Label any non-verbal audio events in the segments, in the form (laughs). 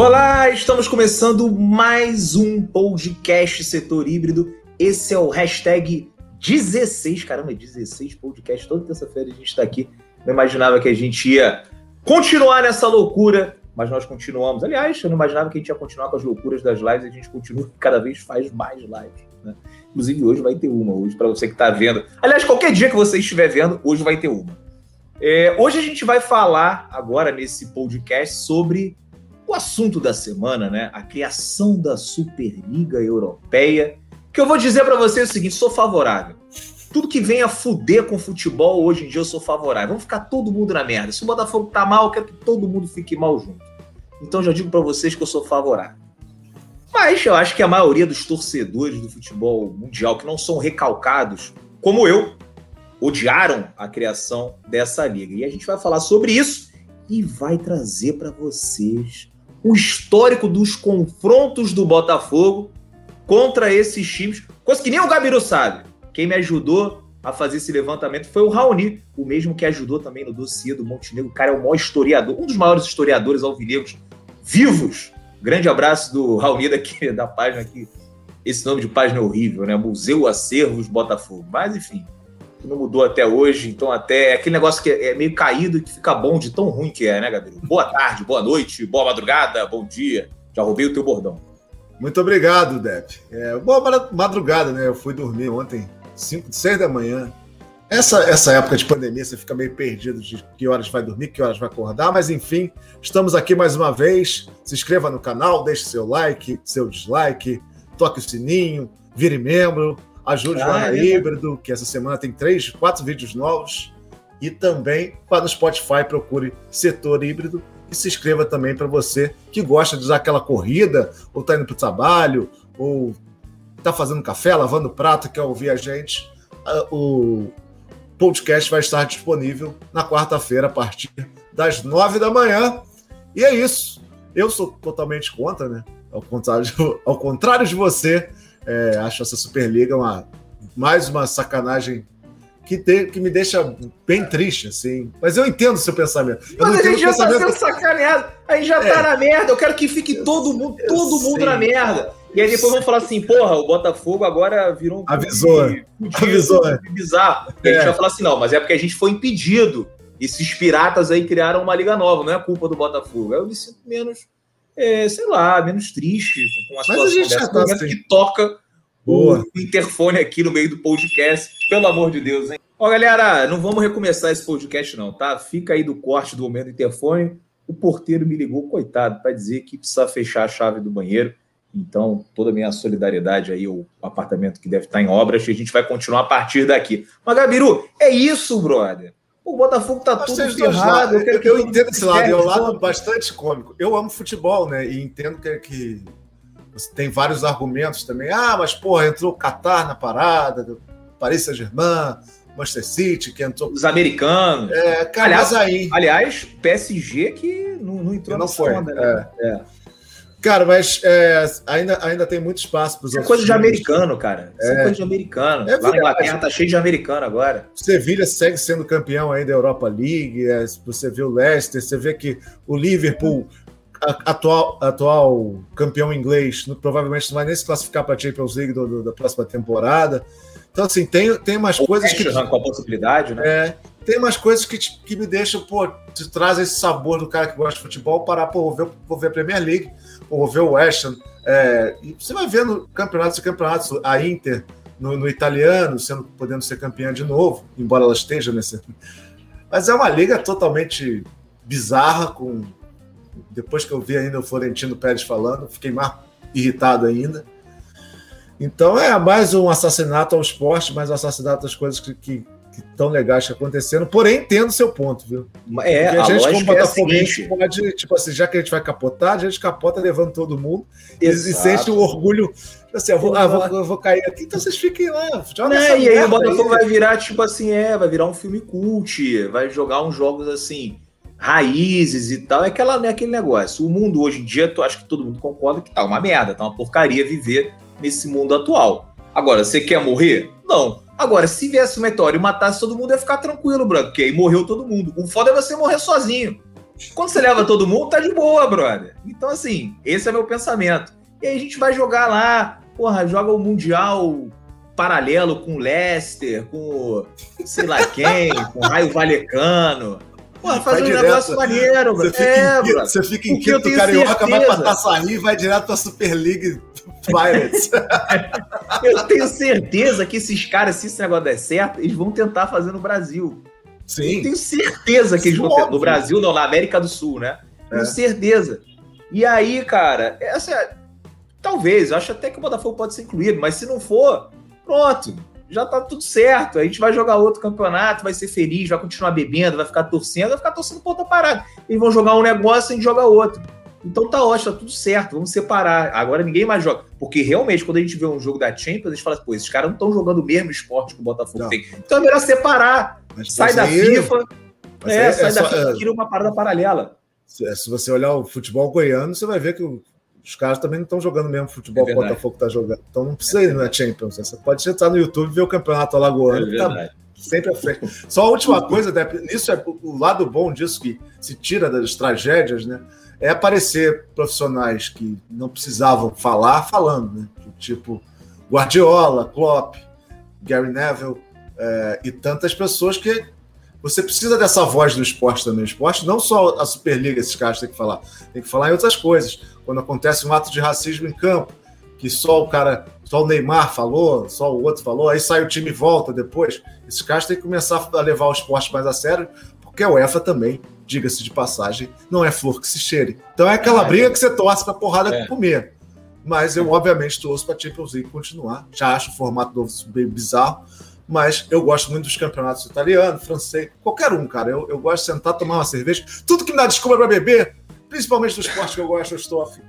Olá, estamos começando mais um podcast setor híbrido. Esse é o hashtag 16, caramba, 16 podcast. Toda terça-feira a gente está aqui. Não imaginava que a gente ia continuar nessa loucura, mas nós continuamos. Aliás, eu não imaginava que a gente ia continuar com as loucuras das lives. A gente continua cada vez faz mais lives. Né? Inclusive, hoje vai ter uma, hoje, para você que está vendo. Aliás, qualquer dia que você estiver vendo, hoje vai ter uma. É, hoje a gente vai falar, agora nesse podcast, sobre o assunto da semana, né? A criação da Superliga Europeia. Que eu vou dizer para você o seguinte: sou favorável. Tudo que venha fuder com futebol, hoje em dia eu sou favorável. Vamos ficar todo mundo na merda. Se o Botafogo tá mal, eu quero que todo mundo fique mal junto. Então já digo para vocês que eu sou favorável. Mas eu acho que a maioria dos torcedores do futebol mundial que não são recalcados, como eu, odiaram a criação dessa liga. E a gente vai falar sobre isso e vai trazer para vocês o histórico dos confrontos do Botafogo contra esses times, coisa que nem o Gabiru sabe. Quem me ajudou a fazer esse levantamento foi o Raoni, o mesmo que ajudou também no dossiê do Montenegro. O cara é o maior historiador, um dos maiores historiadores alvinegros vivos. Grande abraço do Raoni daqui, (laughs) da página aqui. Esse nome de página é horrível, né? Museu Acervos Botafogo. Mas, enfim, não mudou até hoje, então até é aquele negócio que é meio caído e que fica bom de tão ruim que é, né, Gabriel? Boa tarde, boa noite, boa madrugada, bom dia. Já roubei o teu bordão. Muito obrigado, Dep. É, boa madrugada, né? Eu fui dormir ontem, 5, 6 da manhã. Essa, essa época de pandemia, você fica meio perdido de que horas vai dormir, que horas vai acordar, mas enfim, estamos aqui mais uma vez. Se inscreva no canal, deixe seu like, seu dislike, toque o sininho, vire membro, Ajude ah, o é Híbrido, que essa semana tem três, quatro vídeos novos. E também para no Spotify, procure Setor Híbrido e se inscreva também para você que gosta de usar aquela corrida, ou está indo para o trabalho, ou está fazendo café, lavando prato, quer ouvir a gente. O podcast vai estar disponível na quarta-feira, a partir das nove da manhã. E é isso. Eu sou totalmente contra, né? Ao contrário de, ao contrário de você, é, acho essa Superliga uma, mais uma sacanagem que, te, que me deixa bem triste, assim. Mas eu entendo o seu pensamento. Eu Mas a gente já tá sendo sacaneado. A gente já tá é. tá na merda. Eu quero que fique todo mundo, todo mundo sei. na merda. E aí depois vamos falar assim, porra, o Botafogo agora virou um. Avisou. Avisou. Bizarro. E a gente é. vai falar assim, não, mas é porque a gente foi impedido. Esses piratas aí criaram uma liga nova, não é culpa do Botafogo. Eu me sinto menos é, sei lá, menos triste com a situação Mas a gente dessa, já tá assim. que toca Boa. o interfone aqui no meio do podcast. Pelo amor de Deus, hein? Ó, galera, não vamos recomeçar esse podcast, não, tá? Fica aí do corte do momento do interfone. O porteiro me ligou, coitado, para dizer que precisa fechar a chave do banheiro. Então, toda a minha solidariedade aí, o apartamento que deve estar em obras, e a gente vai continuar a partir daqui. Mas, Gabiru, é isso, brother. O Botafogo tá tudo errado. Eu, eu, eu entendo esse lado, é um lado bastante cômico. Eu amo futebol, né? E entendo que, que tem vários argumentos também. Ah, mas porra, entrou o Qatar na parada, Paris Saint-Germain, Manchester City, que entrou. Os americanos. É, cara, aliás, aí. Aliás, PSG que não, não entrou não foi. Onda, né? é. é. Cara, mas é, ainda, ainda tem muito espaço para os outros. É coisa de americano, cara. Isso é, é coisa de americano. É Lá na Inglaterra tá cheio de americano agora. Sevilha segue sendo campeão aí da Europa League. É, você vê o Leicester, você vê que o Liverpool, atual, atual campeão inglês, provavelmente não vai nem se classificar para a Champions League do, do, da próxima temporada. Então, assim, tem, tem umas o coisas que. Com a possibilidade, né? É, tem umas coisas que, que me deixam, pô, te traz esse sabor do cara que gosta de futebol, parar, pô, vou ver, vou ver a Premier League ou ver o West Ham. É, você vai vendo campeonatos e campeonatos, a Inter no, no, italiano, sendo, podendo ser campeã de novo, embora ela esteja nesse. Mas é uma liga totalmente bizarra, com. Depois que eu vi ainda o Florentino Pérez falando, fiquei mais irritado ainda. Então é mais um assassinato ao esporte, mais um assassinato às coisas que, que que tão legais que acontecendo, porém entendo seu ponto, viu? É, Porque a, a gente, como Botafoguense, é pode, tipo assim, já que a gente vai capotar, a gente capota levando todo mundo Exato. e, sente o orgulho. Assim, eu vou, ah, vou, eu vou cair aqui, então vocês fiquem lá. Joga né? E aí o Botafogo aí. vai virar, tipo assim, é, vai virar um filme cult, vai jogar uns jogos assim, raízes e tal. É, aquela, é aquele negócio. O mundo hoje em dia, tu acho que todo mundo concorda que tá uma merda, tá uma porcaria viver nesse mundo atual. Agora, você quer morrer? Não. Agora, se viesse um meteoro e matasse todo mundo, ia ficar tranquilo, Branco, porque aí morreu todo mundo. O foda é você morrer sozinho. Quando você leva todo mundo, tá de boa, brother. Então, assim, esse é meu pensamento. E aí a gente vai jogar lá, porra, joga o Mundial paralelo com o Leicester, com sei lá quem, com o Raio Valecano. Porra, fazer um direto. negócio maneiro, você fica é, em, Você fica em quinto carioca, vai pra Taçaí e vai direto pra Super League Pirates. (laughs) eu tenho certeza que esses caras, se esse negócio der certo, eles vão tentar fazer no Brasil. Sim. Eu tenho certeza que eles vão ter. No Brasil, não, na América do Sul, né? Tenho é. certeza. E aí, cara, essa é Talvez, eu acho até que o Botafogo pode ser incluído, mas se não for, pronto, já tá tudo certo. A gente vai jogar outro campeonato, vai ser feliz, vai continuar bebendo, vai ficar torcendo, vai ficar torcendo ponta parada. Eles vão jogar um negócio e a gente joga outro. Então tá ótimo, tá tudo certo, vamos separar. Agora ninguém mais joga. Porque realmente, quando a gente vê um jogo da Champions, a gente fala, pô, esses caras não estão jogando o mesmo esporte que o Botafogo não. tem. Então é melhor separar. Mas sai da aí... FIFA. é, é, sai é da só, FIFA, tira uma parada paralela. Se você olhar o futebol goiano, você vai ver que o os caras também não estão jogando mesmo futebol é que o Botafogo está jogando. Então não precisa ir na Champions. Você pode entrar no YouTube e ver o campeonato alagoano. É tá sempre à frente. Só a última coisa, isso é o lado bom disso que se tira das tragédias, né? É aparecer profissionais que não precisavam falar falando, né? Tipo Guardiola, Klopp, Gary Neville é, e tantas pessoas que você precisa dessa voz do esporte também. O esporte, não só a Superliga, esses caras têm que falar, tem que falar em outras coisas. Quando acontece um ato de racismo em campo, que só o cara, só o Neymar falou, só o outro falou, aí sai o time e volta depois. Esses caras têm que começar a levar o esporte mais a sério, porque a UEFA também, diga-se de passagem, não é flor que se cheire. Então é aquela é, briga que você torce pra porrada é. comer. Mas eu, obviamente, torço para a Champions League continuar. Já acho o formato novo bem bizarro mas eu gosto muito dos campeonatos italiano, francês, qualquer um, cara. Eu, eu gosto de sentar, tomar uma cerveja, tudo que me dá desculpa para beber, principalmente do esporte que eu gosto, eu estou afim.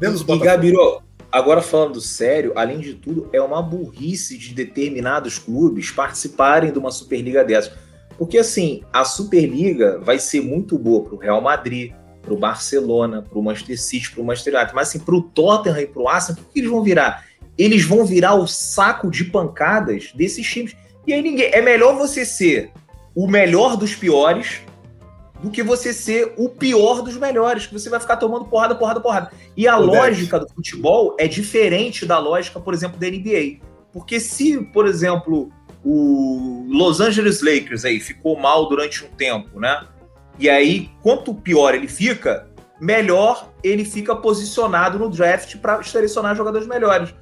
Menos o E, Gabiro, agora falando sério, além de tudo, é uma burrice de determinados clubes participarem de uma Superliga dessa. Porque, assim, a Superliga vai ser muito boa para o Real Madrid, para o Barcelona, para o Manchester City, para o Manchester United, mas, assim, para o Tottenham e para o Arsenal, o que eles vão virar? eles vão virar o saco de pancadas desses times. E aí ninguém. É melhor você ser o melhor dos piores do que você ser o pior dos melhores, que você vai ficar tomando porrada, porrada, porrada. E a o lógica do futebol é diferente da lógica, por exemplo, da NBA. Porque se, por exemplo, o Los Angeles Lakers aí ficou mal durante um tempo, né? E aí, quanto pior ele fica, melhor ele fica posicionado no draft para selecionar jogadores melhores.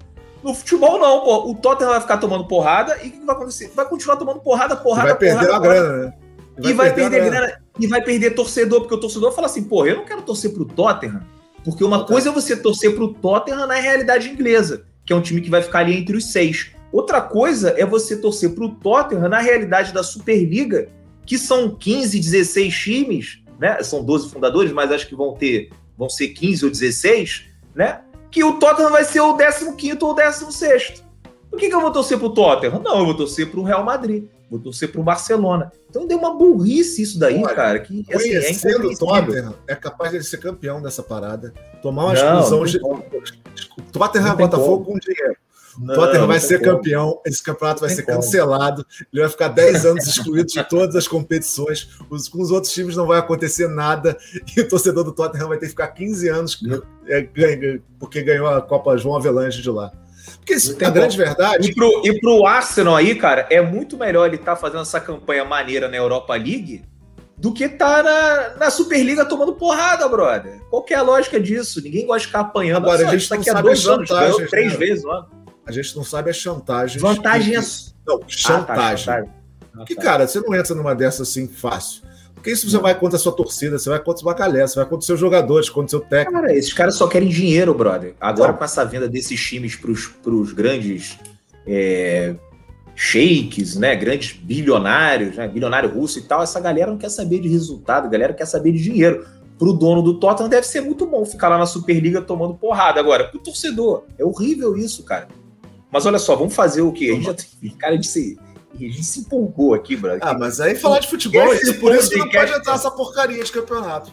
No futebol, não, pô. O Tottenham vai ficar tomando porrada e o que vai acontecer? Vai continuar tomando porrada, porrada, vai perder porrada, a grana, né? Vai e vai perder, perder grana. E vai perder torcedor, porque o torcedor fala assim, pô, eu não quero torcer pro Tottenham, porque uma Tottenham. coisa é você torcer pro Tottenham na realidade inglesa, que é um time que vai ficar ali entre os seis. Outra coisa é você torcer pro Tottenham na realidade da Superliga, que são 15, 16 times, né? São 12 fundadores, mas acho que vão ter, vão ser 15 ou 16, né? que o Tottenham vai ser o 15 ou o 16. Por que, que eu vou torcer pro Tottenham? Não, eu vou torcer pro Real Madrid. Vou torcer pro Barcelona. Então deu uma burrice isso daí, Olha, cara. Que, assim, é o Tottenham, é capaz de ser campeão dessa parada. Tomar uma exclusão. Tottenham e Botafogo com dinheiro. Não, Tottenham vai ser como. campeão, esse campeonato vai ser como. cancelado, ele vai ficar 10 anos excluído de todas as competições, os, com os outros times não vai acontecer nada, (laughs) e o torcedor do Tottenham vai ter que ficar 15 anos é, porque ganhou a Copa João Avelange de lá. Porque a grande verdade. E pro, e pro Arsenal aí, cara, é muito melhor ele estar tá fazendo essa campanha maneira na Europa League do que tá na, na Superliga tomando porrada, brother. Qual que é a lógica disso? Ninguém gosta de ficar apanhando. Agora, Nossa, a gente daqui a dois anos, ganhou três né? vezes, mano. A gente não sabe a chantagem. Vantagem que... é. Não, chantagem. Ah, tá, Ah, que, tá. cara, você não entra numa dessas assim fácil. Porque isso você vai contra a sua torcida, você vai contra os bacalhés, você vai contra os seus jogadores, contra o seu técnico. Cara, esses caras só querem dinheiro, brother. Agora, não. com essa venda desses times para os grandes é, shakes, né? Grandes bilionários, né? Bilionário russo e tal, essa galera não quer saber de resultado, a galera quer saber de dinheiro. Para o dono do Tottenham deve ser muito bom ficar lá na Superliga tomando porrada. Agora, para o torcedor, é horrível isso, cara. Mas olha só, vamos fazer o quê? A gente já tem cara de A gente se empolgou aqui, brother. Ah, mas aí falar de futebol, isso, por isso que não pode entrar essa porcaria de campeonato.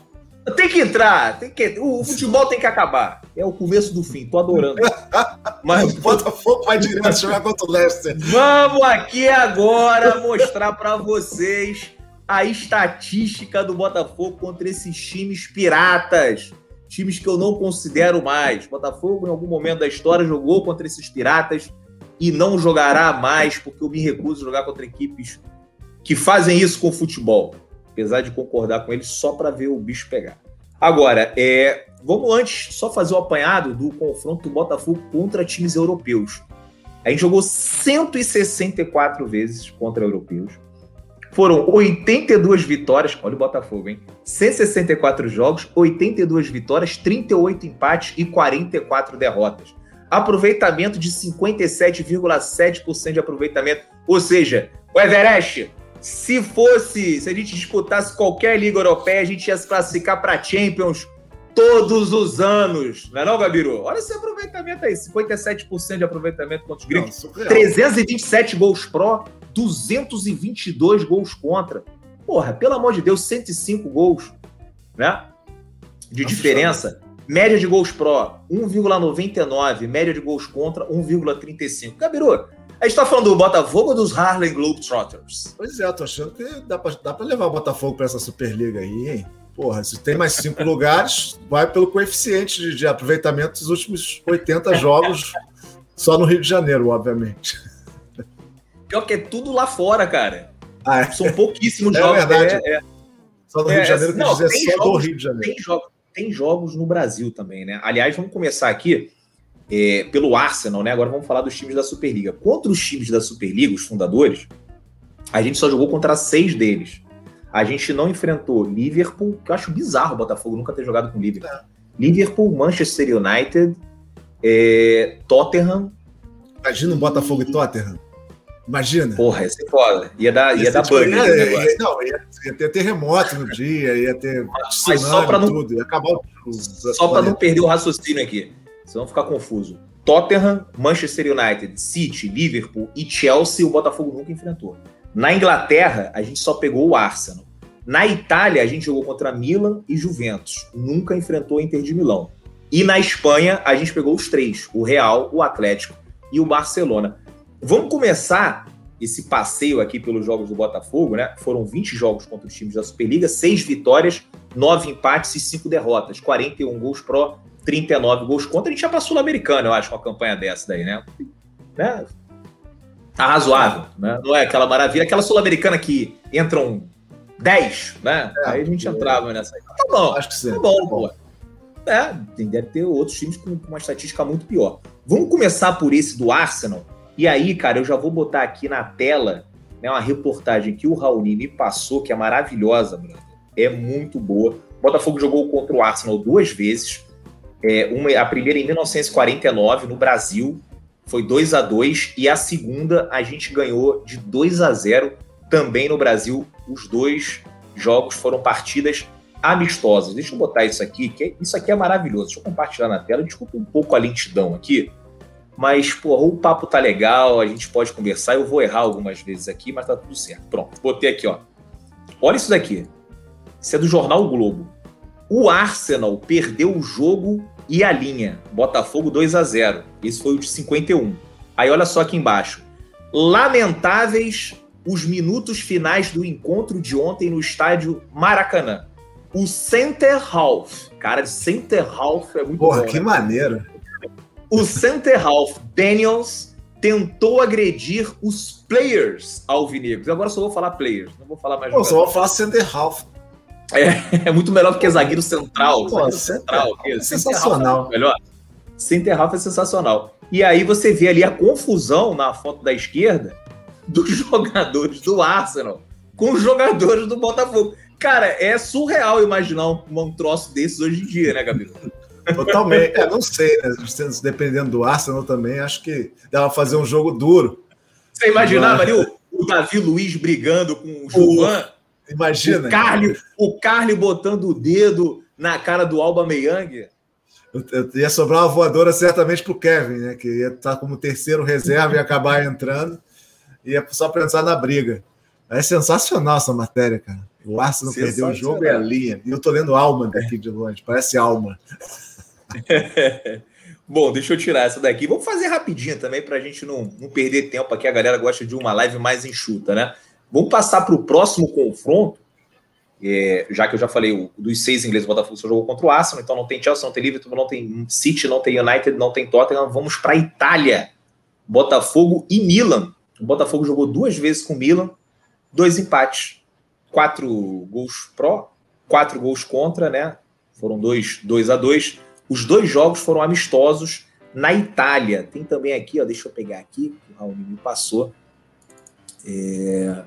Tem que entrar, tem que, o futebol tem que acabar. É o começo do fim, tô adorando. (laughs) Mas o Botafogo vai direto jogar contra o Leicester. Vamos aqui agora mostrar para vocês a estatística do Botafogo contra esses times piratas. Times que eu não considero mais. Botafogo, em algum momento da história, jogou contra esses piratas e não jogará mais, porque eu me recuso a jogar contra equipes que fazem isso com o futebol. Apesar de concordar com eles só para ver o bicho pegar. Agora, é, vamos antes só fazer o apanhado do confronto do Botafogo contra times europeus. A gente jogou 164 vezes contra europeus. Foram 82 vitórias, olha o Botafogo, hein? 164 jogos, 82 vitórias, 38 empates e 44 derrotas. Aproveitamento de 57,7% de aproveitamento. Ou seja, o Everest, se fosse, se a gente disputasse qualquer liga europeia, a gente ia se classificar para Champions todos os anos. Não é não, Gabiru? Olha esse aproveitamento aí, 57% de aproveitamento contra os gregos. 327 gols pró, 222 gols contra. Porra, pelo amor de Deus, 105 gols, né? De Nossa, diferença. Média de gols pró, 1,99. Média de gols contra, 1,35. Gabiru, a gente tá falando do Botafogo ou dos Harlem Globetrotters? Pois é, eu tô achando que dá pra, dá pra levar o Botafogo pra essa Superliga aí, hein? Porra, se tem mais cinco (laughs) lugares, vai pelo coeficiente de, de aproveitamento dos últimos 80 jogos, só no Rio de Janeiro, obviamente. Pior que é tudo lá fora, cara. Ah, é. São pouquíssimos é jogos. Verdade. É, é. Só no Rio de é, Janeiro, não, dizer só jogos, do Rio de Janeiro. Tem jogos, tem jogos no Brasil também, né? Aliás, vamos começar aqui é, pelo Arsenal, né? Agora vamos falar dos times da Superliga. Contra os times da Superliga, os fundadores, a gente só jogou contra seis deles. A gente não enfrentou Liverpool, que eu acho bizarro o Botafogo nunca ter jogado com Liverpool. É. Liverpool, Manchester United, é, Tottenham. Imagina um Botafogo e Tottenham. Imagina. Porra, ia ser foda. Ia dar, ia, ia dar bug. Ia, ia, não, ia, ia, ter terremoto no dia, ia ter Mas só para não, tudo, ia acabar o, Só para não perder o raciocínio aqui, senão ficar confuso. Tottenham, Manchester United, City, Liverpool e Chelsea o Botafogo nunca enfrentou. Na Inglaterra, a gente só pegou o Arsenal. Na Itália, a gente jogou contra Milan e Juventus. Nunca enfrentou o Inter de Milão. E na Espanha, a gente pegou os três: o Real, o Atlético e o Barcelona. Vamos começar esse passeio aqui pelos jogos do Botafogo, né? Foram 20 jogos contra os times da Superliga, 6 vitórias, 9 empates e 5 derrotas, 41 gols pró, 39 gols contra. A gente já para Sul-Americana, eu acho, com a campanha dessa daí, né? né? Tá razoável, né? Não é aquela maravilha, aquela Sul-Americana que entram 10, né? É, Aí a gente entrava nessa. Tá bom, acho que sim. Tá bom, tá bom. pô. É, deve ter outros times com uma estatística muito pior. Vamos começar por esse do Arsenal, e aí, cara, eu já vou botar aqui na tela né, uma reportagem que o Raoni me passou, que é maravilhosa, Bruno. É muito boa. O Botafogo jogou contra o Arsenal duas vezes. É, uma, a primeira em 1949, no Brasil, foi 2 a 2 e a segunda a gente ganhou de 2 a 0 também no Brasil. Os dois jogos foram partidas amistosas. Deixa eu botar isso aqui, que isso aqui é maravilhoso. Deixa eu compartilhar na tela. Desculpa um pouco a lentidão aqui. Mas, pô, o papo tá legal, a gente pode conversar. Eu vou errar algumas vezes aqui, mas tá tudo certo. Pronto, botei aqui, ó. Olha isso daqui. Isso é do jornal o Globo. O Arsenal perdeu o jogo e a linha. Botafogo 2 a 0 Esse foi o de 51. Aí olha só aqui embaixo. Lamentáveis os minutos finais do encontro de ontem no estádio Maracanã. O Center Half. Cara, de Center Half é muito Porra, bom, que né? maneiro. O center half Daniels tentou agredir os players alvinegros. Agora só vou falar players, não vou falar mais. Pô, só vou falar center half. É, é muito melhor do que zagueiro central. Pô, zagueiro central, é sensacional. É melhor. Center half é sensacional. E aí você vê ali a confusão na foto da esquerda dos (laughs) jogadores do Arsenal com os jogadores do Botafogo. Cara, é surreal imaginar um, um troço desses hoje em dia, né, Gabriel? Totalmente. É, não sei, né? Dependendo do Arsenal também, acho que dava pra fazer um jogo duro. Você imaginava ali o, o, Davi Luiz brigando com o Juan? Imagina. O Carly, o Carly botando o dedo na cara do Alba Meyang. Ia sobrar uma voadora certamente pro Kevin, né? Que ia estar como terceiro reserva e acabar entrando. Ia só pensar na briga. É sensacional essa matéria, cara. O Arsenal perdeu o jogo e a linha. E eu tô lendo Alma daqui de longe, parece Alma. (laughs) Bom, deixa eu tirar essa daqui. Vamos fazer rapidinho também para a gente não, não perder tempo aqui. A galera gosta de uma live mais enxuta, né? Vamos passar para o próximo confronto, é, já que eu já falei, dos seis ingleses, o Botafogo só jogou contra o Arsenal, então não tem Chelsea, não tem Liverpool, não tem City, não tem United, não tem Tottenham. Vamos para a Itália. Botafogo e Milan. O Botafogo jogou duas vezes com o Milan, dois empates, quatro gols pró, quatro gols contra, né? Foram dois, dois a dois. Os dois jogos foram amistosos na Itália. Tem também aqui, ó, deixa eu pegar aqui, o Raul me passou. É,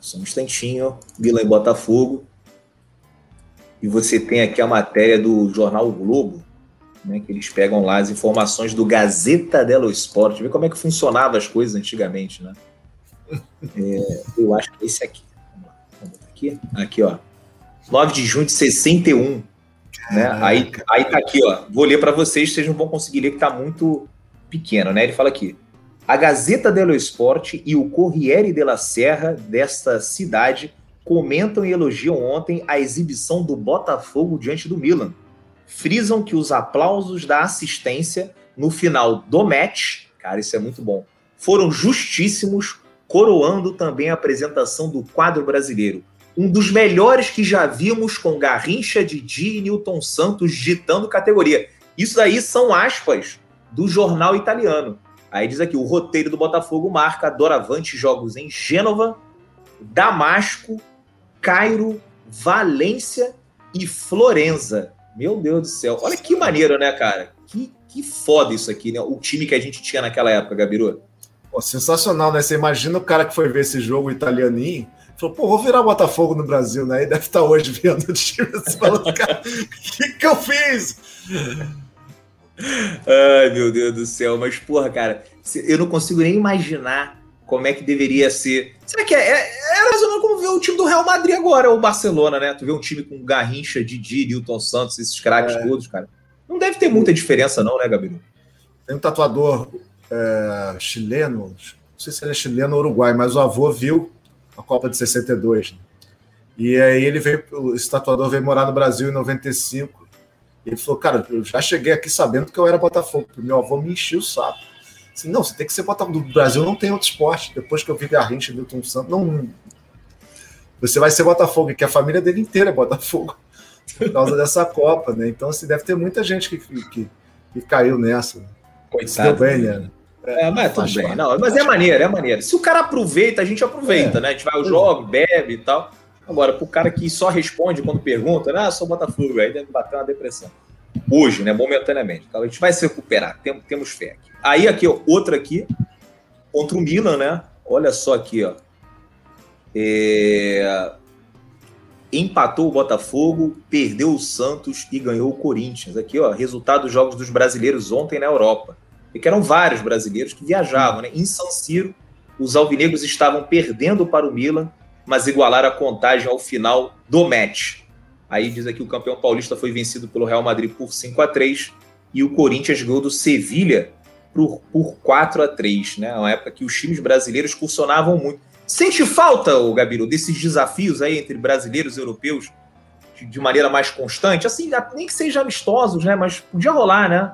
só um instantinho, Milan e Botafogo. E você tem aqui a matéria do jornal o Globo, né, que eles pegam lá as informações do Gazeta dello Sport, ver como é que funcionavam as coisas antigamente, né? É, eu acho que é esse aqui. Vamos lá, vamos botar aqui. Aqui, ó. 9 de junho de 61. Né? Aí, aí tá aqui, ó. Vou ler para vocês, vocês não vão conseguir ler, que tá muito pequeno, né? Ele fala aqui. A Gazeta dello Sport e o Corriere della Serra desta cidade comentam e elogiam ontem a exibição do Botafogo diante do Milan. Frisam que os aplausos da assistência no final do match, cara, isso é muito bom, foram justíssimos, coroando também a apresentação do quadro brasileiro. Um dos melhores que já vimos com Garrincha, Didi e Newton Santos ditando categoria. Isso daí são aspas do jornal italiano. Aí diz aqui: o roteiro do Botafogo marca doravante jogos em Gênova, Damasco, Cairo, Valência e Florença. Meu Deus do céu. Olha que maneiro, né, cara? Que, que foda isso aqui, né? O time que a gente tinha naquela época, Gabiru. Pô, sensacional, né? Você imagina o cara que foi ver esse jogo italianinho. Falou, pô, vou virar Botafogo no Brasil, né? E deve estar hoje vendo o time (laughs) falando, cara, o que, que eu fiz? Ai, meu Deus do céu. Mas, porra, cara, eu não consigo nem imaginar como é que deveria ser. Será que é, é, é mais ou menos como ver o time do Real Madrid agora, o Barcelona, né? Tu vê um time com Garrincha, Didi, Newton Santos, esses craques é. todos, cara. Não deve ter muita diferença, não, né, Gabriel? Tem um tatuador é, chileno, não sei se ele é chileno ou uruguai, mas o avô viu a Copa de 62. Né? E aí ele veio, esse tatuador veio morar no Brasil em 95 ele falou, cara, eu já cheguei aqui sabendo que eu era Botafogo, porque meu avô me encheu o saco. Assim, não, você tem que ser Botafogo. Do Brasil não tem outro esporte. Depois que eu vi Garrincha e Milton Santos, não. Você vai ser Botafogo, que a família dele inteira é Botafogo. (laughs) Por causa dessa Copa, né? Então, assim, deve ter muita gente que, que, que caiu nessa. Coitado. bem, né? É, mas tudo bem. Não, mas é maneiro, é maneiro. Se o cara aproveita, a gente aproveita, é. né? A gente vai ao jogo, bebe e tal. Agora, para o cara que só responde quando pergunta, ah, sou Botafogo, aí deve bater uma depressão. Hoje, né, momentaneamente. Então, a gente vai se recuperar, tem, temos fé aqui. Aí, aqui, ó, outra aqui, contra o Milan, né? Olha só aqui, ó. É... Empatou o Botafogo, perdeu o Santos e ganhou o Corinthians. Aqui, ó, resultado dos jogos dos brasileiros ontem na Europa. E que eram vários brasileiros que viajavam, né? Em San Siro, os alvinegros estavam perdendo para o Milan mas igualaram a contagem ao final do match. Aí diz aqui o campeão paulista foi vencido pelo Real Madrid por 5 a 3 e o Corinthians ganhou do Sevilha por, por 4 a 3 né? Uma época que os times brasileiros cursionavam muito. Sente falta, o Gabiru, desses desafios aí entre brasileiros e europeus de, de maneira mais constante? Assim, nem que sejam amistosos, né? Mas podia rolar, né?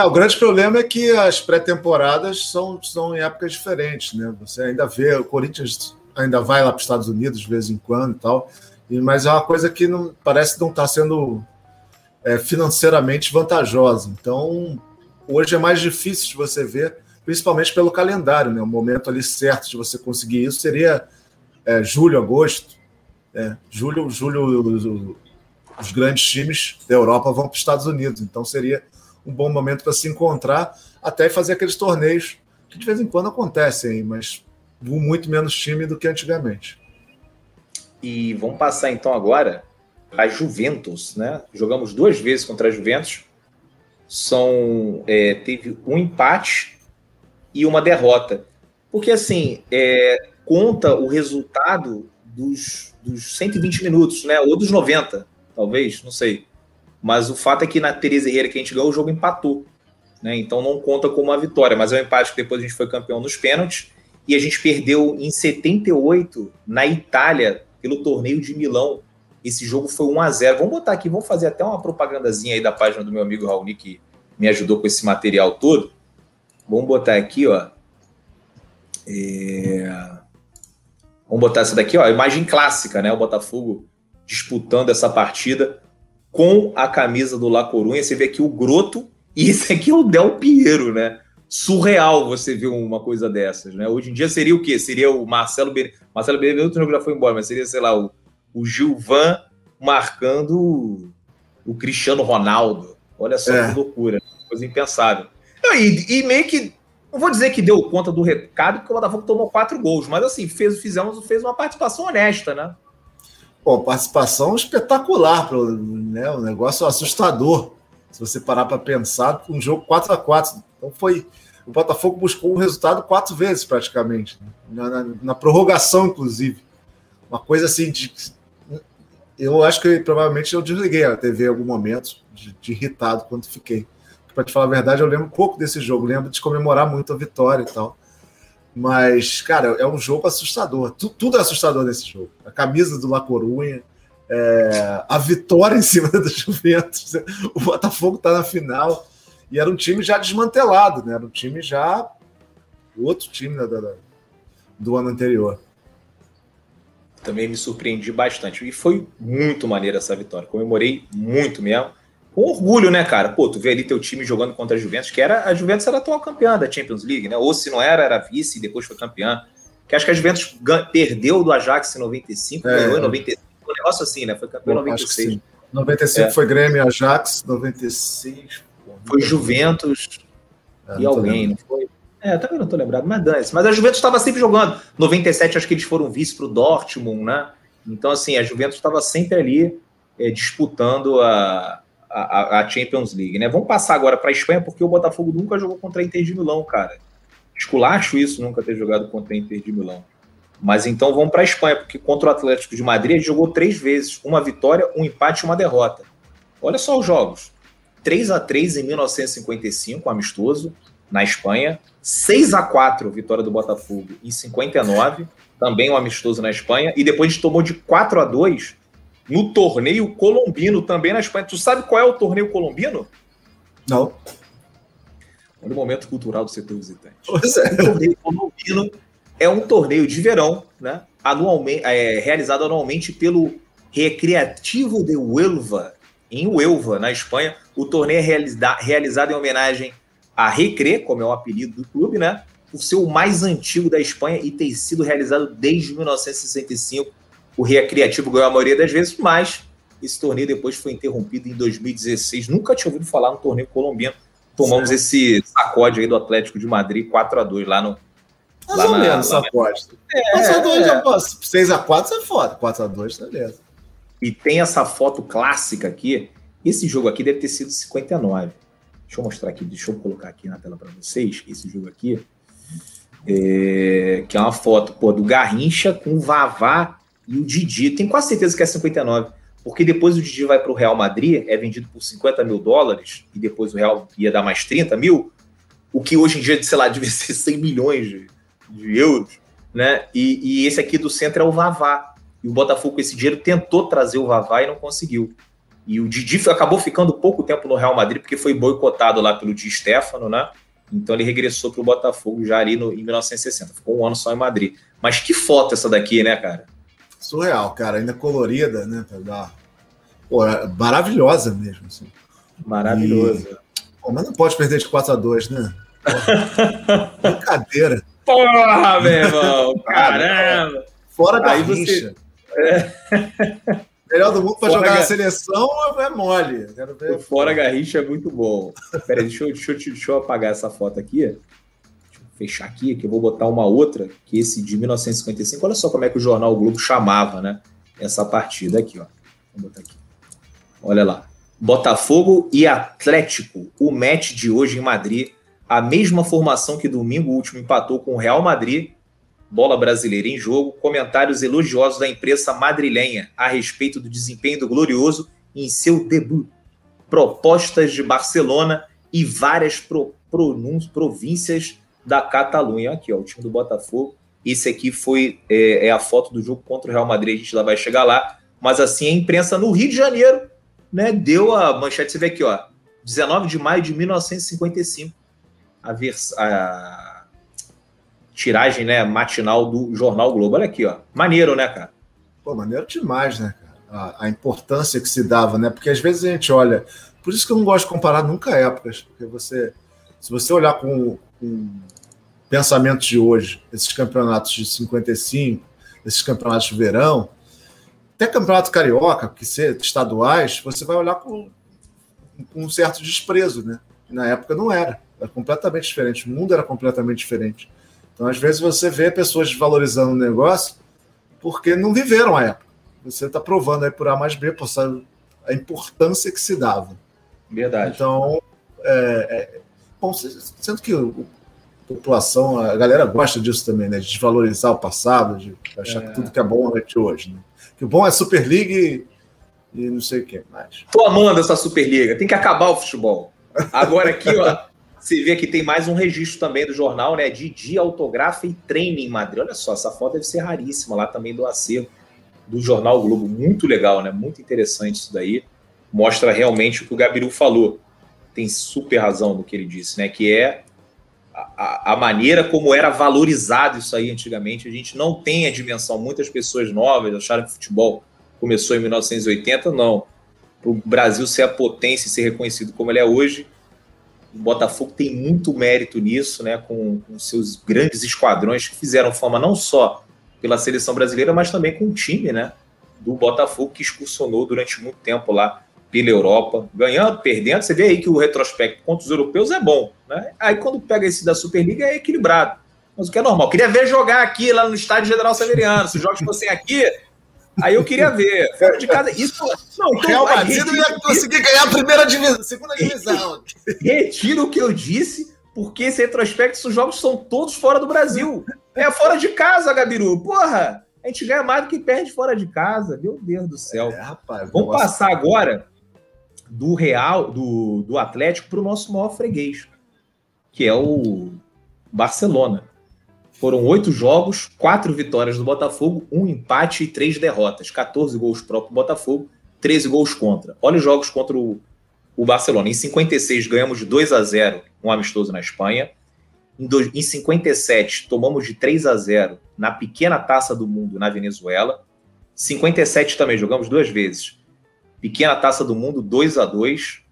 É, o grande problema é que as pré-temporadas são, são em épocas diferentes, né? Você ainda vê o Corinthians ainda vai lá para os Estados Unidos de vez em quando e tal, e, mas é uma coisa que não, parece não estar tá sendo é, financeiramente vantajosa. Então, hoje é mais difícil de você ver, principalmente pelo calendário, né? O momento ali certo de você conseguir isso seria é, julho, agosto. É, julho, julho, os, os grandes times da Europa vão para os Estados Unidos, então seria um bom momento para se encontrar, até fazer aqueles torneios que de vez em quando acontecem, mas muito menos time do que antigamente. E vamos passar então agora a Juventus, né? Jogamos duas vezes contra a Juventus. São é, teve um empate e uma derrota, porque assim é, conta o resultado dos, dos 120 minutos, né? Ou dos 90, talvez, não sei. Mas o fato é que na Teresa Herrera que a gente ganhou, o jogo empatou. Né? Então não conta como uma vitória, mas é um empate que depois a gente foi campeão nos pênaltis e a gente perdeu em 78 na Itália pelo torneio de Milão. Esse jogo foi 1 a 0. Vamos botar aqui, vamos fazer até uma propagandazinha aí da página do meu amigo Raoni que me ajudou com esse material todo. Vamos botar aqui, ó. É... Vamos botar essa daqui, ó, imagem clássica, né? O Botafogo disputando essa partida com a camisa do La Corunha. Você vê aqui o Groto e esse aqui é o Del Piero, né? Surreal você ver uma coisa dessas, né? Hoje em dia seria o quê? Seria o Marcelo Benedetto. Marcelo Benedetto já foi embora, mas seria, sei lá, o, o Gilvan marcando o Cristiano Ronaldo. Olha só é. que loucura, coisa impensável. E, e meio que não vou dizer que deu conta do recado, porque o Botafogo tomou quatro gols, mas assim, fez, fizemos, fez uma participação honesta, né? Pô, participação espetacular, né? Um negócio assustador. Se você parar para pensar, um jogo 4 a 4 Então foi. O Botafogo buscou um resultado quatro vezes, praticamente. Na, na, na, prorrogação, inclusive. Uma coisa assim de. Eu acho que provavelmente eu desliguei a TV em algum momento, de, de irritado quando fiquei para te falar a verdade, eu lembro pouco desse jogo, lembro de comemorar muito a vitória e tal. Mas, cara, é um jogo assustador. Tudo é assustador nesse jogo. A camisa do La Corunha, é, a vitória em cima (laughs) do Juventus, o Botafogo está na final. E era um time já desmantelado, né? Era um time já. Outro time do ano anterior. Também me surpreendi bastante. E foi muito maneira essa vitória. Comemorei muito mesmo com orgulho, né, cara? Pô, tu vê ali teu time jogando contra a Juventus, que era a Juventus era a atual campeã da Champions League, né? Ou se não era, era vice e depois foi campeã. Que acho que a Juventus perdeu do Ajax em 95, é. ganhou em 95, um negócio assim, né? Foi campeão em 96. 95 é. foi Grêmio Ajax, 96 foi Juventus é, e alguém, não foi? É, também não tô lembrado, mas dane Mas a Juventus estava sempre jogando. 97, acho que eles foram vice para o Dortmund, né? Então, assim, a Juventus estava sempre ali é, disputando a, a, a, Champions League, né? Vamos passar agora para a Espanha, porque o Botafogo nunca jogou contra a Inter de Milão, cara. Esculacho isso, nunca ter jogado contra a Inter de Milão. Mas então vamos para a Espanha, porque contra o Atlético de Madrid ele jogou três vezes: uma vitória, um empate e uma derrota. Olha só os jogos: 3 a 3 em 1955, amistoso, na Espanha. 6 a 4 vitória do Botafogo em 59, também um amistoso na Espanha. E depois tomou de 4 a 2 no torneio colombino, também na Espanha. Tu sabe qual é o torneio colombino? Não. Olha o momento cultural do setor visitante. Pois é. O torneio colombino é um torneio de verão, né? Anualmente, é, realizado anualmente pelo Recreativo de Huelva, em Huelva, na Espanha. O torneio é realiza realizado em homenagem a Recre, como é o apelido do clube, né? Por ser o mais antigo da Espanha e ter sido realizado desde 1965 o Recreativo ganhou a maioria das vezes, mas esse torneio depois foi interrompido em 2016. Nunca tinha ouvido falar no torneio colombiano. Tomamos Sim. esse sacode aí do Atlético de Madrid 4 a 2 lá no. Mais lá ou menos sacode. É, 6x4 é foda. 4x2, beleza. E tem essa foto clássica aqui. Esse jogo aqui deve ter sido 59. Deixa eu mostrar aqui, deixa eu colocar aqui na tela para vocês. Esse jogo aqui. É, que é uma foto pô, do Garrincha com o Vavá e o Didi, tenho quase certeza que é 59, porque depois o Didi vai para o Real Madrid, é vendido por 50 mil dólares, e depois o Real ia dar mais 30 mil, o que hoje em dia, sei lá, (laughs) deve ser 100 milhões de, de euros, né? E, e, esse aqui do centro é o Vavá. E o Botafogo, com esse dinheiro, tentou trazer o Vavá e não conseguiu. E o Didi acabou ficando pouco tempo no Real Madrid, porque foi boicotado lá pelo Di Stefano, né? Então ele regressou para o Botafogo já ali no, em 1960. Ficou um ano só em Madrid. Mas que foto essa daqui, né, cara? Surreal, cara. Ainda colorida, né? Pra dar... Pô, é maravilhosa mesmo. Assim. Maravilhosa. E... Pô, mas não pode perder de 4 a 2 né? (laughs) Brincadeira. Porra, meu (laughs) irmão! Caramba! Fora da Você... É. Melhor do mundo para jogar na seleção é mole. Quero ver. Fora Garrincha é muito bom. Peraí, deixa eu, deixa, eu, deixa eu apagar essa foto aqui fechar aqui, que eu vou botar uma outra, que esse de 1955, olha só como é que o jornal o Globo chamava, né? Essa partida aqui, ó. Vou botar aqui. Olha lá. Botafogo e Atlético, o match de hoje em Madrid, a mesma formação que domingo último empatou com o Real Madrid, bola brasileira em jogo, comentários elogiosos da imprensa madrilenha a respeito do desempenho do Glorioso em seu debut, propostas de Barcelona e várias pro, províncias da Catalunha. Aqui, ó, o time do Botafogo. Esse aqui foi é, é, a foto do jogo contra o Real Madrid, a gente lá vai chegar lá. Mas assim, a imprensa no Rio de Janeiro né, deu a manchete, você vê aqui, ó, 19 de maio de 1955. A, vers a... Tiragem né, matinal do Jornal Globo. Olha aqui, ó. Maneiro, né, cara? Pô, maneiro demais, né, cara? A, a, importância que se dava, né? Porque às vezes a gente olha. Por isso que eu não gosto de comparar nunca épocas, porque você. Se você olhar com, com pensamentos de hoje, esses campeonatos de 55, esses campeonatos de verão, até campeonato carioca, que ser estaduais, você vai olhar com, com um certo desprezo, né? Na época não era, era completamente diferente, o mundo era completamente diferente. Então, às vezes, você vê pessoas desvalorizando o negócio porque não viveram a época. Você está provando aí por A mais B, por a importância que se dava. Verdade. Então, é, é, bom, sendo que a população, a galera gosta disso também, né? De desvalorizar o passado, de achar é. que tudo que é bom é de hoje. Né? Que o bom é Super League e, e não sei o que mais. Tô amando essa Superliga, tem que acabar o futebol. Agora aqui, ó. (laughs) Você vê que tem mais um registro também do jornal, né? Didi autografa e treina em Madrid. Olha só, essa foto deve ser raríssima lá também do acervo do Jornal Globo. Muito legal, né? Muito interessante isso daí. Mostra realmente o que o Gabiru falou. Tem super razão no que ele disse, né? Que é a, a, maneira como era valorizado isso aí antigamente. A gente não tem a dimensão. Muitas pessoas novas acharam que futebol começou em 1980. Não. Para o Brasil ser a potência e ser reconhecido como ele é hoje, o Botafogo tem muito mérito nisso, né? Com, com seus grandes esquadrões que fizeram fama não só pela seleção brasileira, mas também com o time, né? Do Botafogo que excursionou durante muito tempo lá pela Europa, ganhando, perdendo. Você vê aí que o retrospecto contra os europeus é bom, né? Aí quando pega esse da Superliga é equilibrado. Mas o que é normal. Queria ver jogar aqui lá no estádio General Severiano. Se os jogos fossem aqui, Aí eu queria ver. Fora de casa. Isso. Não, então, Real Madrid não ia conseguir ganhar a primeira divisão, segunda divisão. (laughs) Retiro o que eu disse, porque esse retrospecto, os jogos são todos fora do Brasil. É fora de casa, Gabiru. Porra! A gente ganha mais do que perde fora de casa. Meu Deus do céu. É, rapaz, Vamos passar agora do Real, do, do Atlético, para o nosso maior freguês, que é o Barcelona. Foram oito jogos, quatro vitórias do Botafogo, um empate e três derrotas. 14 gols próprio Botafogo, 13 gols contra. Olha os jogos contra o, o Barcelona. Em 56 ganhamos de 2 a 0 um amistoso na Espanha. Em, do, em 57 tomamos de 3 a 0 na pequena taça do mundo na Venezuela. 57 também jogamos duas vezes. Pequena taça do mundo 2 a 2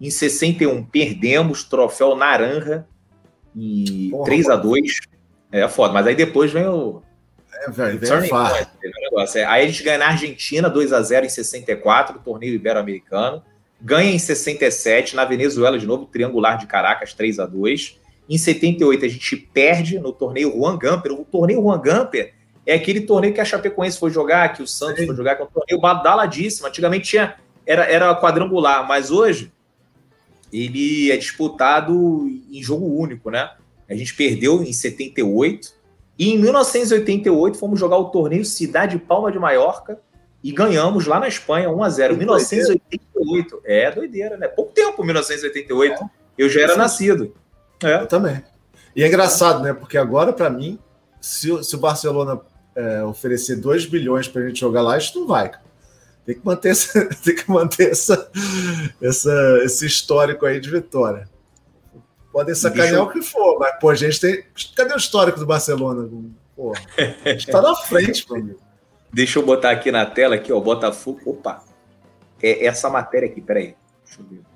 Em 61 perdemos troféu Naranja e Porra, 3 a 2 é foda, mas aí depois vem o. É, velho, vem é, Aí a gente ganha na Argentina 2 a 0 em 64, torneio ibero-americano. Ganha em 67, na Venezuela, de novo, triangular de Caracas, 3 a 2 Em 78, a gente perde no torneio Juan Gamper. O torneio Juan Gamper é aquele torneio que a Chapecoense foi jogar, que o Santos Sim. foi jogar, que é um torneio badaladíssimo. Antigamente tinha, era, era quadrangular, mas hoje ele é disputado em jogo único, né? A gente perdeu em 78. E em 1988 fomos jogar o torneio Cidade Palma de Maiorca e ganhamos lá na Espanha 1 a 0 1988. É doideira, né? Pouco tempo, 1988. É. Eu já era nascido. É. Eu também. E é engraçado, né? Porque agora, para mim, se, se, o Barcelona é, oferecer 2 bilhões para a gente jogar lá, isso não vai. Tem que manter, essa, (laughs) tem que manter essa, essa, esse histórico aí de vitória. Podem sacanear eu... o que for, mas, pô, a gente tem. Cadê o histórico do Barcelona? Pô, a gente tá na frente, meu amigo. Deixa eu botar aqui na tela, aqui, ó, Botafogo. Opa! É essa matéria aqui, peraí. Deixa eu ver.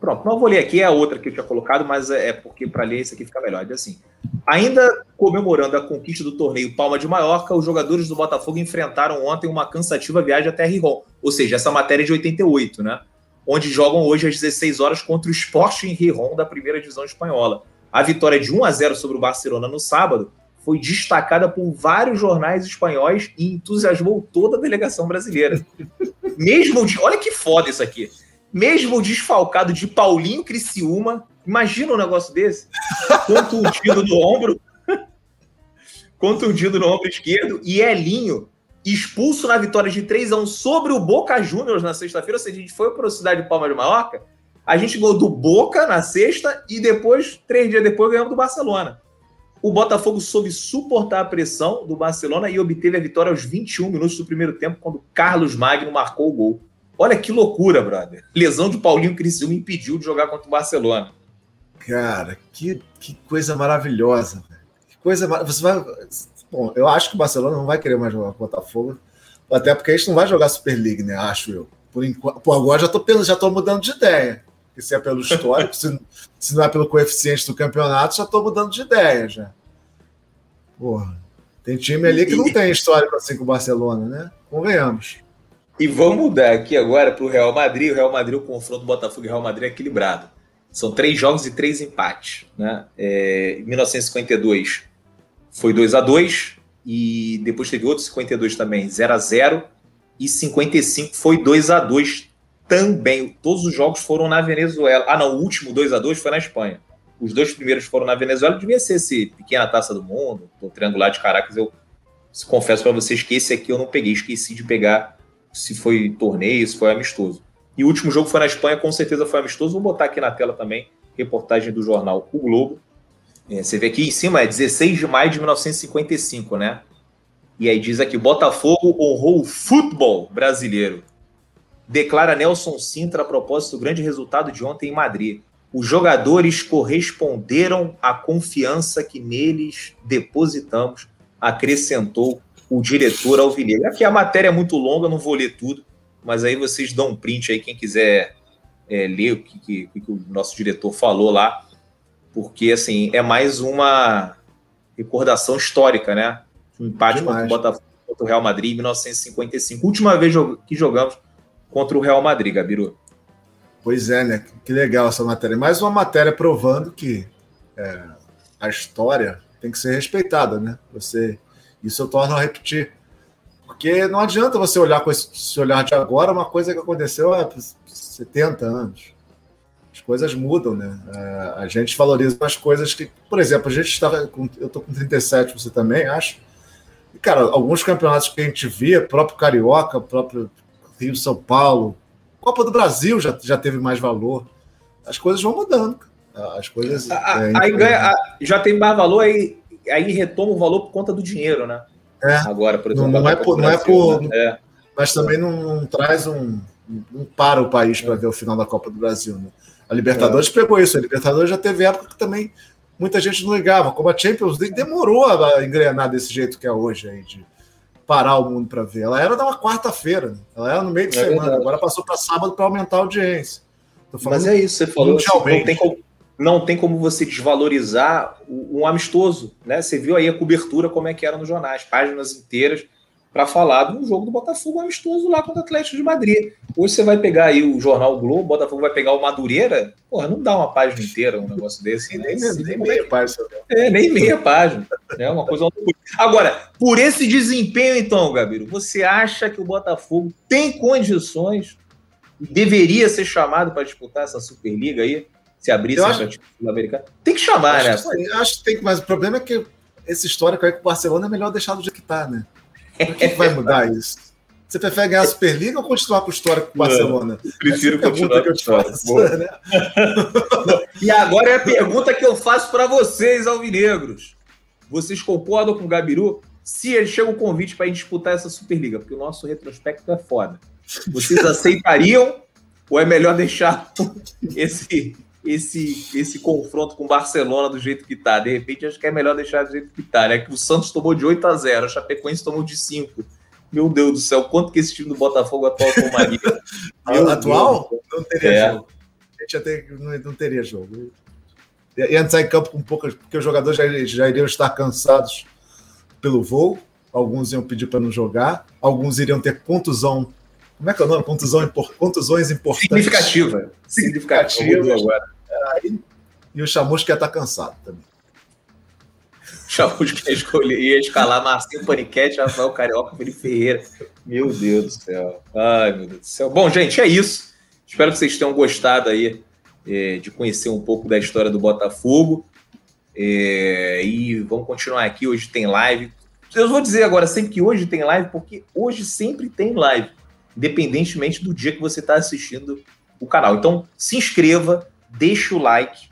Pronto, não vou ler aqui, é a outra que eu tinha colocado, mas é, é porque para ler isso aqui fica melhor. Diz assim: ainda comemorando a conquista do torneio Palma de Maiorca, os jogadores do Botafogo enfrentaram ontem uma cansativa viagem até Rijon. Ou seja, essa matéria é de 88, né? onde jogam hoje às 16 horas contra o Sport em Rijon da primeira divisão espanhola. A vitória de 1 a 0 sobre o Barcelona no sábado foi destacada por vários jornais espanhóis e entusiasmou toda a delegação brasileira. (laughs) Mesmo de, olha que foda isso aqui. Mesmo desfalcado de Paulinho Criciúma, imagina um negócio desse, contundido no ombro, (laughs) contundido no ombro esquerdo e Elinho expulso na vitória de 3 a 1 sobre o Boca Juniors na sexta-feira, ou seja, a gente foi para a cidade de Palma de Mallorca, a gente ganhou do Boca na sexta e depois, três dias depois, ganhamos do Barcelona. O Botafogo soube suportar a pressão do Barcelona e obteve a vitória aos 21 minutos do primeiro tempo, quando Carlos Magno marcou o gol. Olha que loucura, brother. Lesão de Paulinho Criciúma impediu de jogar contra o Barcelona. Cara, que, que coisa maravilhosa. Coisa. Você vai. Bom, eu acho que o Barcelona não vai querer mais jogar com o Botafogo. Até porque a gente não vai jogar Super League, né? Acho eu. Por, enquanto, por agora já tô, já tô mudando de ideia. se é pelo histórico, (laughs) se, se não é pelo coeficiente do campeonato, já tô mudando de ideia já. Porra. Tem time ali que não tem histórico assim com o Barcelona, né? Convenhamos. E vamos mudar aqui agora para o Real Madrid. O Real Madrid, o confronto Botafogo e Real Madrid é equilibrado. São três jogos e três empates. Né? É, 1952 foi 2 a 2 e depois teve outro 52 também, 0 a 0 e 55 foi 2 a 2 também. Todos os jogos foram na Venezuela. Ah, não, o último 2 a 2 foi na Espanha. Os dois primeiros foram na Venezuela, devia ser esse pequena taça do mundo, o triangular de Caracas. Eu confesso para vocês que esse aqui eu não peguei, esqueci de pegar se foi torneio, se foi amistoso. E o último jogo foi na Espanha, com certeza foi amistoso. Vou botar aqui na tela também, reportagem do jornal O Globo. É, você vê aqui em cima, é 16 de maio de 1955, né? E aí diz aqui: Botafogo honrou o futebol brasileiro. Declara Nelson Sintra a propósito do grande resultado de ontem em Madrid. Os jogadores corresponderam à confiança que neles depositamos, acrescentou o diretor alvinegro. Aqui a matéria é muito longa, não vou ler tudo, mas aí vocês dão um print aí, quem quiser é, ler o que, que, que, o nosso diretor falou lá, porque assim é mais uma recordação histórica, né? Um empate contra o Botafogo contra o Real Madrid em 1955. Última vez que jogamos contra o Real Madrid, Gabiru. Pois é, né? Que legal essa matéria. Mais uma matéria provando que é, a história tem que ser respeitada, né? Você, isso eu torno a repetir. Porque não adianta você olhar com esse olhar de agora uma coisa que aconteceu há 70 anos. As coisas mudam, né? É, a gente valoriza umas coisas que, por exemplo, a gente estava. Com, eu estou com 37, você também, acho. E, cara, alguns campeonatos que a gente via, próprio Carioca, próprio Rio São Paulo, Copa do Brasil já, já teve mais valor. As coisas vão mudando. As coisas. A, é, aí ganha, a, já tem mais valor, aí, aí retoma o valor por conta do dinheiro, né? É. Agora, por exemplo. Não, não é por. Não é por né? é. Mas também não, não traz um. Para o país para ver o final da Copa do Brasil. Né? A Libertadores é. pegou isso. A Libertadores já teve época que também muita gente não ligava. Como a Champions League demorou a engrenar desse jeito que é hoje aí, de parar o mundo para ver. Ela era uma quarta-feira, né? ela era no meio de é semana, verdade. agora passou para sábado para aumentar a audiência. Mas é isso, você falou, assim, não, tem não tem como você desvalorizar um amistoso, né? Você viu aí a cobertura como é que era nos jornais, páginas inteiras para falar de um jogo do Botafogo amistoso lá contra o Atlético de Madrid. Hoje você vai pegar aí o jornal Globo, o Botafogo vai pegar o Madureira, porra, não dá uma página inteira um negócio desse. Né? Nem, nem, nem meia página. É, nem meia página. É uma coisa. Agora, por esse desempenho, então, Gabiru, você acha que o Botafogo tem condições deveria ser chamado para disputar essa Superliga aí? Se abrisse a acho... Sul-Americana? Tem que chamar, acho né? Que, acho que tem que, mas o problema é que esse histórico aí com o Barcelona é melhor deixar do jeito que tá, né? O que, vai (laughs) mudar isso? Você prefere ganhar a Superliga ou continuar com o histórico com o Barcelona? Não, prefiro Essa é continuar que eu te faço. Né? (laughs) e agora é a pergunta que eu faço para vocês, alvinegros. Vocês concordam com o Gabiru? Se chega o um convite para disputar essa Superliga, porque o nosso retrospecto é foda. Vocês (laughs) aceitariam ou é melhor deixar esse esse esse confronto com o Barcelona do jeito que tá. De repente, acho que é melhor deixar do jeito que tá, né? Que o Santos tomou de 8 a 0, a Chapecoense tomou de 5. Meu Deus do céu, quanto que esse time do Botafogo atual tomaria? (laughs) atual? Deus. Não teria é. jogo. A gente até não, não teria jogo. Ia entrar em campo com poucas, porque os jogadores já, já iriam estar cansados pelo voo. Alguns iam pedir para não jogar, alguns iriam ter contusão. Como é que é o nome? Contusão, contusões importantes. Significativa. Significativa. agora. Aí, e o Chamusca ia estar cansado também. O Chamusca ia, escolher, ia escalar Marcinho Paniquete, Rafael Carioca, Felipe Ferreira. Meu Deus do céu. Ai, meu Deus do céu. Bom, gente, é isso. Espero que vocês tenham gostado aí é, de conhecer um pouco da história do Botafogo. É, e vamos continuar aqui. Hoje tem live. Eu vou dizer agora sempre que hoje tem live, porque hoje sempre tem live, independentemente do dia que você está assistindo o canal. Então, se inscreva, deixe o like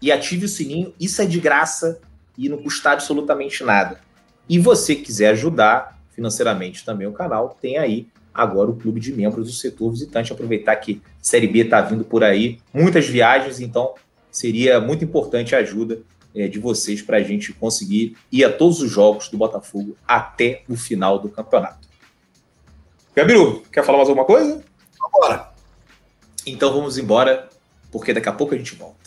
e ative o sininho. Isso é de graça e não custa absolutamente nada. E você quiser ajudar financeiramente também o canal, tem aí agora o clube de membros do setor visitante. Aproveitar que Série B está vindo por aí, muitas viagens, então seria muito importante a ajuda é, de vocês para a gente conseguir ir a todos os jogos do Botafogo até o final do campeonato. Gabiru, quer falar mais alguma coisa? Vambora. Então vamos embora, porque daqui a pouco a gente volta.